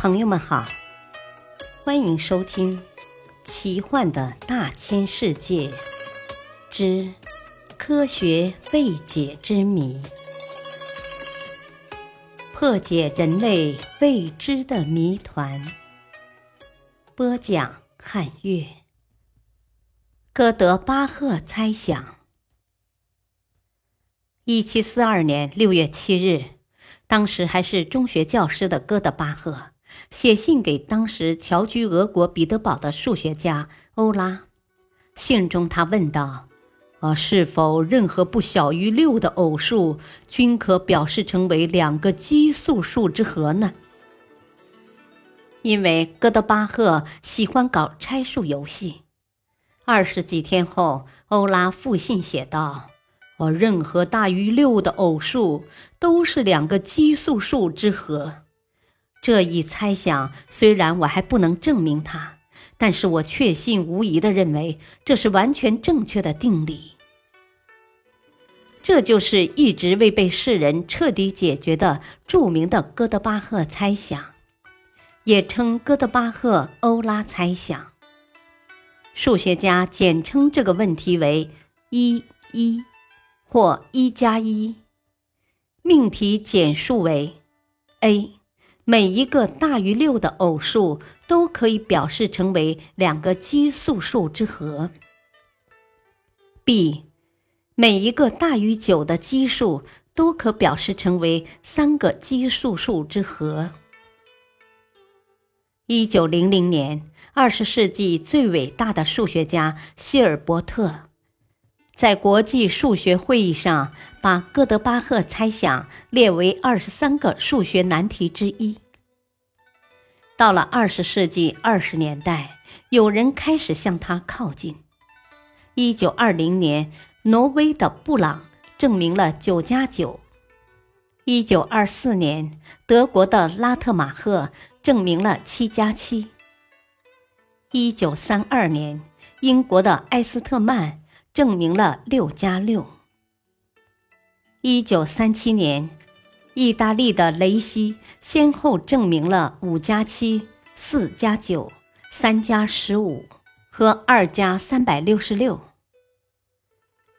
朋友们好，欢迎收听《奇幻的大千世界之科学未解之谜》，破解人类未知的谜团。播讲：汉乐。哥德巴赫猜想。一七四二年六月七日，当时还是中学教师的哥德巴赫。写信给当时侨居俄国彼得堡的数学家欧拉，信中他问道：“啊，是否任何不小于六的偶数均可表示成为两个奇数数之和呢？”因为哥德巴赫喜欢搞拆数游戏，二十几天后，欧拉复信写道：“呃，任何大于六的偶数都是两个奇数数之和。”这一猜想虽然我还不能证明它，但是我确信无疑的认为这是完全正确的定理。这就是一直未被世人彻底解决的著名的哥德巴赫猜想，也称哥德巴赫欧拉猜想。数学家简称这个问题为“一一”或“一加一”，命题简述为 a。每一个大于六的偶数都可以表示成为两个奇数数之和。b，每一个大于九的奇数都可表示成为三个奇数数之和。一九零零年，二十世纪最伟大的数学家希尔伯特。在国际数学会议上，把哥德巴赫猜想列为二十三个数学难题之一。到了二十世纪二十年代，有人开始向他靠近。一九二零年，挪威的布朗证明了九加九；一九二四年，德国的拉特马赫证明了七加七；一九三二年，英国的埃斯特曼。证明了六加六。一九三七年，意大利的雷西先后证明了五加七、四加九、三加十五和二加三百六十六。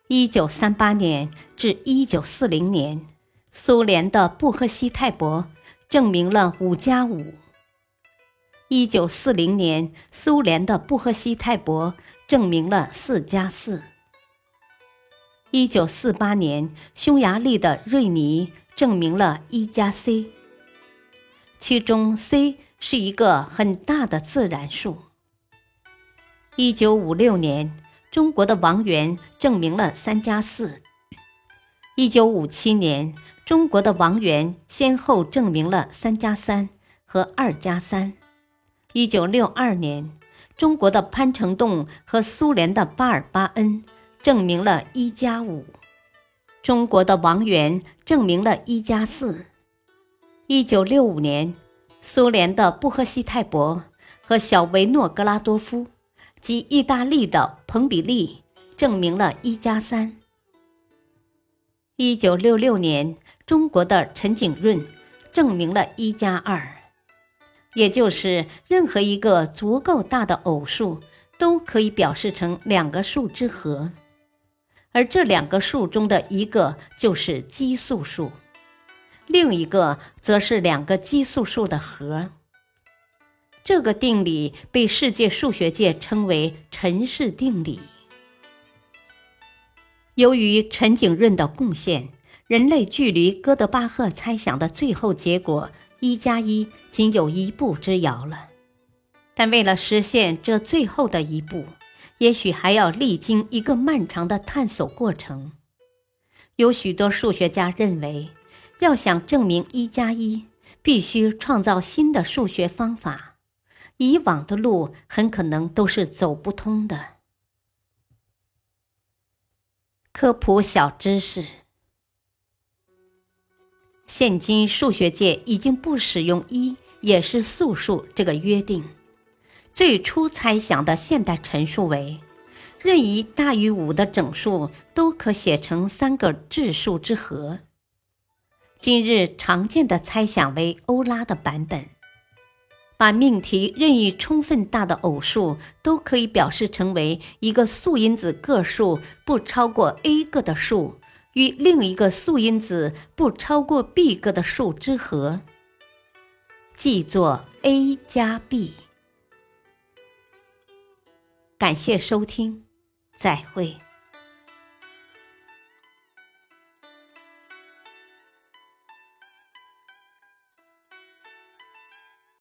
一九三八年至一九四零年，苏联的布赫西泰伯证明了五加五。一九四零年，苏联的布赫西泰伯证明了四加四。一九四八年，匈牙利的瑞尼证明了一加 c，其中 c 是一个很大的自然数。一九五六年，中国的王源证明了三加四。一九五七年，中国的王源先后证明了三加三和二加三。一九六二年，中国的潘成栋和苏联的巴尔巴恩。证明了一加五，中国的王源证明了一加四。一九六五年，苏联的布赫西泰伯和小维诺格拉多夫及意大利的彭比利证明了一加三。一九六六年，中国的陈景润证明了一加二，也就是任何一个足够大的偶数都可以表示成两个数之和。而这两个数中的一个就是奇数数，另一个则是两个奇数数的和。这个定理被世界数学界称为陈氏定理。由于陈景润的贡献，人类距离哥德巴赫猜想的最后结果一加一仅有一步之遥了。但为了实现这最后的一步，也许还要历经一个漫长的探索过程。有许多数学家认为，要想证明一加一，必须创造新的数学方法，以往的路很可能都是走不通的。科普小知识：现今数学界已经不使用“一也是素数”这个约定。最初猜想的现代陈述为，任意大于五的整数都可写成三个质数之和。今日常见的猜想为欧拉的版本。把命题任意充分大的偶数都可以表示成为一个素因子个数不超过 a 个的数与另一个素因子不超过 b 个的数之和，记作 a 加 b。感谢收听，再会。